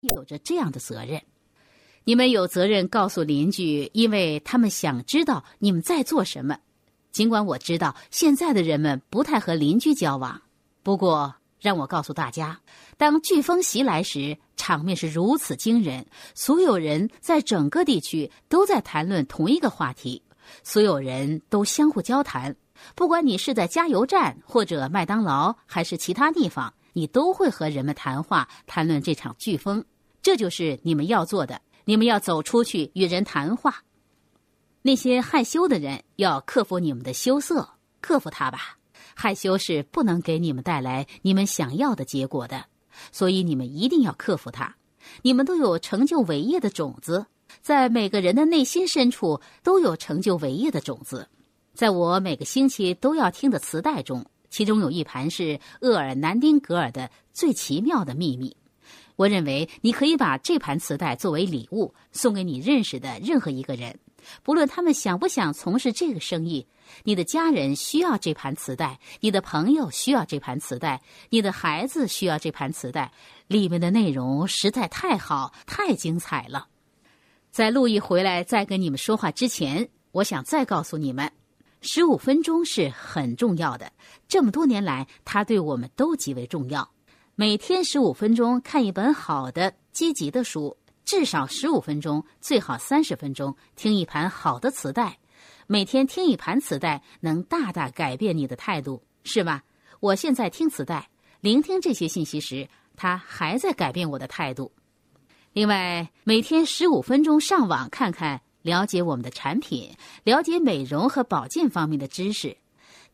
有着这样的责任。你们有责任告诉邻居，因为他们想知道你们在做什么。尽管我知道现在的人们不太和邻居交往，不过让我告诉大家，当飓风袭来时，场面是如此惊人，所有人在整个地区都在谈论同一个话题，所有人都相互交谈。不管你是在加油站或者麦当劳还是其他地方，你都会和人们谈话，谈论这场飓风。这就是你们要做的。你们要走出去与人谈话。那些害羞的人要克服你们的羞涩，克服它吧。害羞是不能给你们带来你们想要的结果的，所以你们一定要克服它。你们都有成就伟业的种子，在每个人的内心深处都有成就伟业的种子。在我每个星期都要听的磁带中，其中有一盘是厄尔南丁格尔的《最奇妙的秘密》。我认为你可以把这盘磁带作为礼物送给你认识的任何一个人，不论他们想不想从事这个生意。你的家人需要这盘磁带，你的朋友需要这盘磁带，你的孩子需要这盘磁带。里面的内容实在太好，太精彩了。在路易回来再跟你们说话之前，我想再告诉你们，十五分钟是很重要的。这么多年来，它对我们都极为重要。每天十五分钟看一本好的、积极的书，至少十五分钟，最好三十分钟听一盘好的磁带。每天听一盘磁带，能大大改变你的态度，是吧？我现在听磁带，聆听这些信息时，它还在改变我的态度。另外，每天十五分钟上网看看，了解我们的产品，了解美容和保健方面的知识。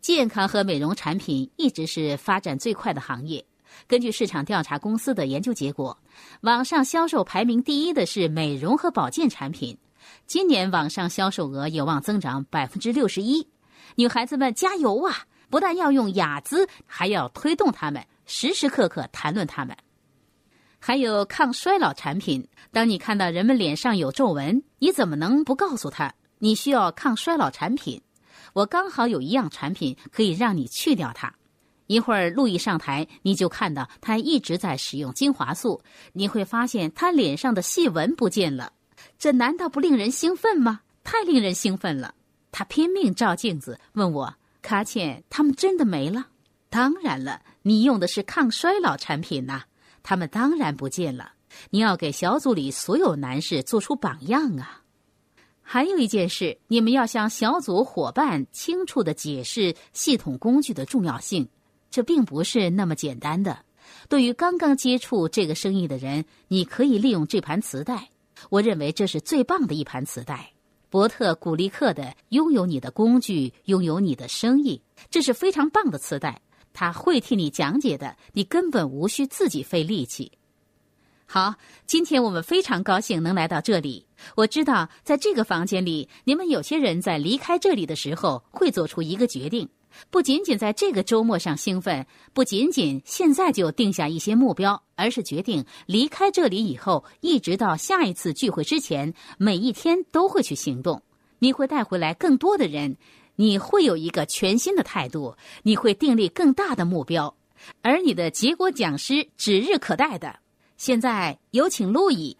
健康和美容产品一直是发展最快的行业。根据市场调查公司的研究结果，网上销售排名第一的是美容和保健产品。今年网上销售额有望增长百分之六十一。女孩子们加油啊！不但要用雅姿，还要推动他们，时时刻刻谈论他们。还有抗衰老产品。当你看到人们脸上有皱纹，你怎么能不告诉他你需要抗衰老产品？我刚好有一样产品可以让你去掉它。一会儿，路易上台，你就看到他一直在使用精华素。你会发现他脸上的细纹不见了，这难道不令人兴奋吗？太令人兴奋了！他拼命照镜子，问我：“卡茜，他们真的没了？”当然了，你用的是抗衰老产品呐，他们当然不见了。你要给小组里所有男士做出榜样啊！还有一件事，你们要向小组伙伴清楚的解释系统工具的重要性。这并不是那么简单的。对于刚刚接触这个生意的人，你可以利用这盘磁带。我认为这是最棒的一盘磁带。伯特·古利克的《拥有你的工具，拥有你的生意》，这是非常棒的磁带。他会替你讲解的，你根本无需自己费力气。好，今天我们非常高兴能来到这里。我知道，在这个房间里，你们有些人在离开这里的时候会做出一个决定。不仅仅在这个周末上兴奋，不仅仅现在就定下一些目标，而是决定离开这里以后，一直到下一次聚会之前，每一天都会去行动。你会带回来更多的人，你会有一个全新的态度，你会订立更大的目标，而你的结果讲师指日可待的。现在有请路易。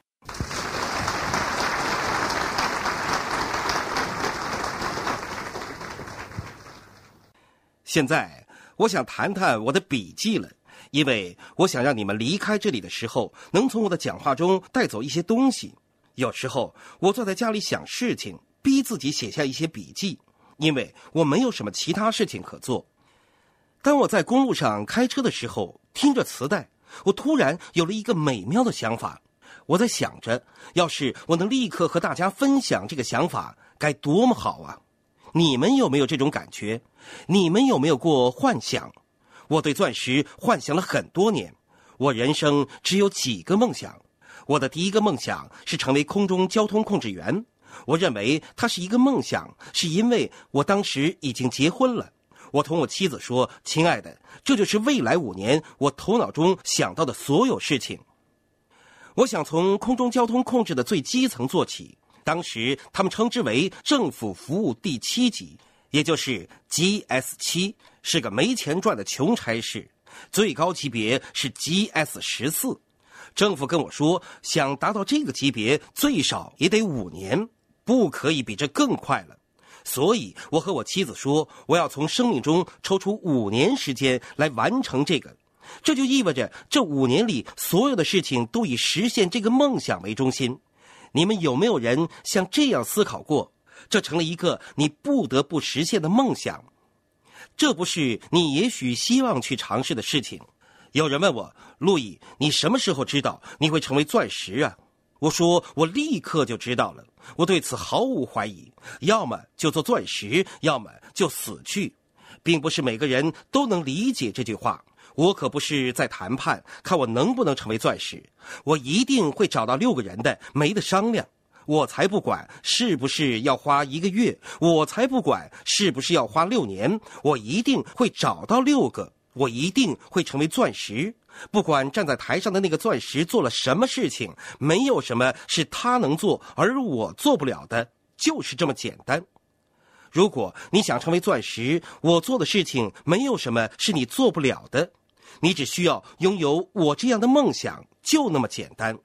现在我想谈谈我的笔记了，因为我想让你们离开这里的时候，能从我的讲话中带走一些东西。有时候我坐在家里想事情，逼自己写下一些笔记，因为我没有什么其他事情可做。当我在公路上开车的时候，听着磁带，我突然有了一个美妙的想法。我在想着，要是我能立刻和大家分享这个想法，该多么好啊！你们有没有这种感觉？你们有没有过幻想？我对钻石幻想了很多年。我人生只有几个梦想。我的第一个梦想是成为空中交通控制员。我认为它是一个梦想，是因为我当时已经结婚了。我同我妻子说：“亲爱的，这就是未来五年我头脑中想到的所有事情。我想从空中交通控制的最基层做起。”当时他们称之为政府服务第七级，也就是 GS 七，是个没钱赚的穷差事。最高级别是 GS 十四，政府跟我说，想达到这个级别，最少也得五年，不可以比这更快了。所以，我和我妻子说，我要从生命中抽出五年时间来完成这个。这就意味着，这五年里所有的事情都以实现这个梦想为中心。你们有没有人像这样思考过？这成了一个你不得不实现的梦想。这不是你也许希望去尝试的事情。有人问我，路易，你什么时候知道你会成为钻石啊？我说，我立刻就知道了。我对此毫无怀疑。要么就做钻石，要么就死去，并不是每个人都能理解这句话。我可不是在谈判，看我能不能成为钻石。我一定会找到六个人的，没得商量。我才不管是不是要花一个月，我才不管是不是要花六年。我一定会找到六个，我一定会成为钻石。不管站在台上的那个钻石做了什么事情，没有什么是他能做而我做不了的，就是这么简单。如果你想成为钻石，我做的事情没有什么是你做不了的。你只需要拥有我这样的梦想，就那么简单。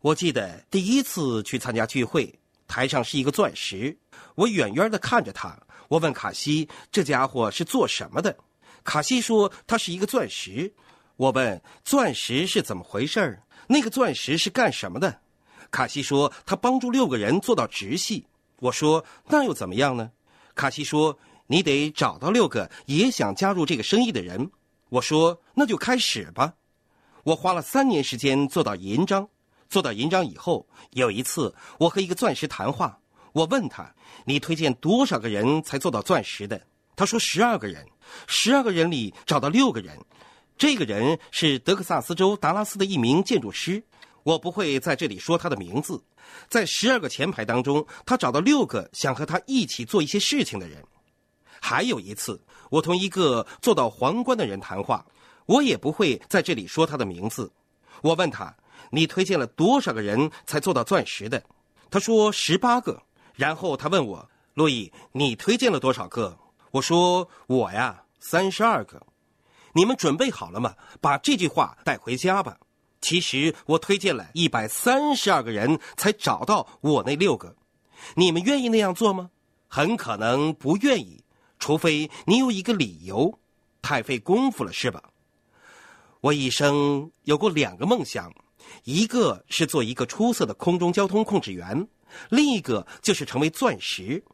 我记得第一次去参加聚会，台上是一个钻石，我远远的看着他。我问卡西：“这家伙是做什么的？”卡西说：“他是一个钻石。”我问：“钻石是怎么回事？那个钻石是干什么的？”卡西说：“他帮助六个人做到直系。”我说：“那又怎么样呢？”卡西说：“你得找到六个也想加入这个生意的人。”我说：“那就开始吧。”我花了三年时间做到银章。做到银章以后，有一次我和一个钻石谈话，我问他：“你推荐多少个人才做到钻石的？”他说：“十二个人。十二个人里找到六个人。这个人是德克萨斯州达拉斯的一名建筑师。我不会在这里说他的名字。在十二个前排当中，他找到六个想和他一起做一些事情的人。还有一次。”我同一个做到皇冠的人谈话，我也不会在这里说他的名字。我问他：“你推荐了多少个人才做到钻石的？”他说：“十八个。”然后他问我：“路易，你推荐了多少个？”我说：“我呀，三十二个。”你们准备好了吗？把这句话带回家吧。其实我推荐了一百三十二个人才找到我那六个。你们愿意那样做吗？很可能不愿意。除非你有一个理由，太费功夫了，是吧？我一生有过两个梦想，一个是做一个出色的空中交通控制员，另一个就是成为钻石。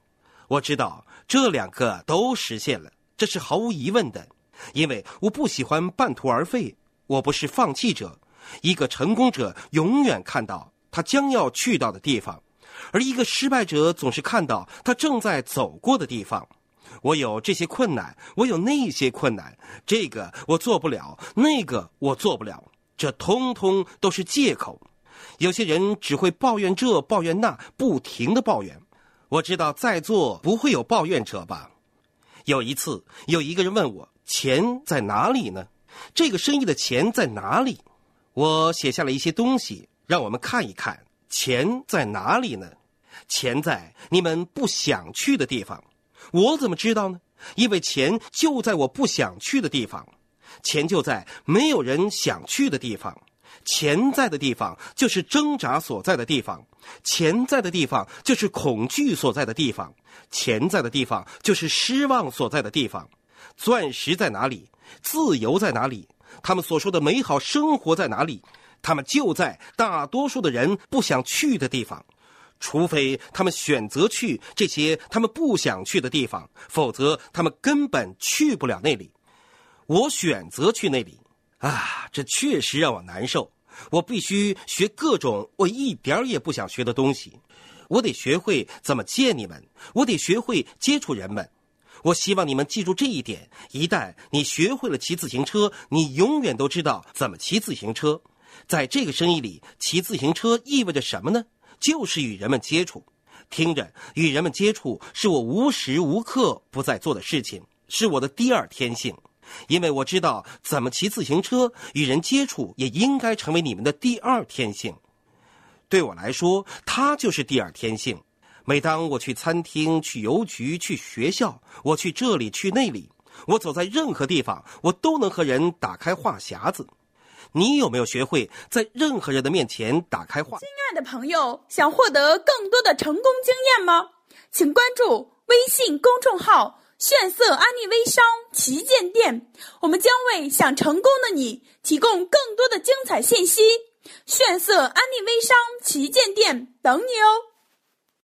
我知道这两个都实现了，这是毫无疑问的，因为我不喜欢半途而废。我不是放弃者，一个成功者永远看到他将要去到的地方，而一个失败者总是看到他正在走过的地方。我有这些困难，我有那些困难，这个我做不了，那个我做不了，这通通都是借口。有些人只会抱怨这抱怨那，不停的抱怨。我知道在座不会有抱怨者吧？有一次，有一个人问我：“钱在哪里呢？这个生意的钱在哪里？”我写下了一些东西，让我们看一看钱在哪里呢？钱在你们不想去的地方。我怎么知道呢？因为钱就在我不想去的地方，钱就在没有人想去的地方，钱在的地方就是挣扎所在的地方，钱在的地方就是恐惧所在的地方，钱在的地方就是失望所在的地方。钻石在哪里？自由在哪里？他们所说的美好生活在哪里？他们就在大多数的人不想去的地方。除非他们选择去这些他们不想去的地方，否则他们根本去不了那里。我选择去那里，啊，这确实让我难受。我必须学各种我一点也不想学的东西。我得学会怎么见你们，我得学会接触人们。我希望你们记住这一点：一旦你学会了骑自行车，你永远都知道怎么骑自行车。在这个生意里，骑自行车意味着什么呢？就是与人们接触，听着，与人们接触是我无时无刻不在做的事情，是我的第二天性。因为我知道怎么骑自行车，与人接触也应该成为你们的第二天性。对我来说，它就是第二天性。每当我去餐厅、去邮局、去学校，我去这里去那里，我走在任何地方，我都能和人打开话匣子。你有没有学会在任何人的面前打开话？亲爱的朋友，想获得更多的成功经验吗？请关注微信公众号“炫色安利微商旗舰店”，我们将为想成功的你提供更多的精彩信息。炫色安利微商旗舰店等你哦！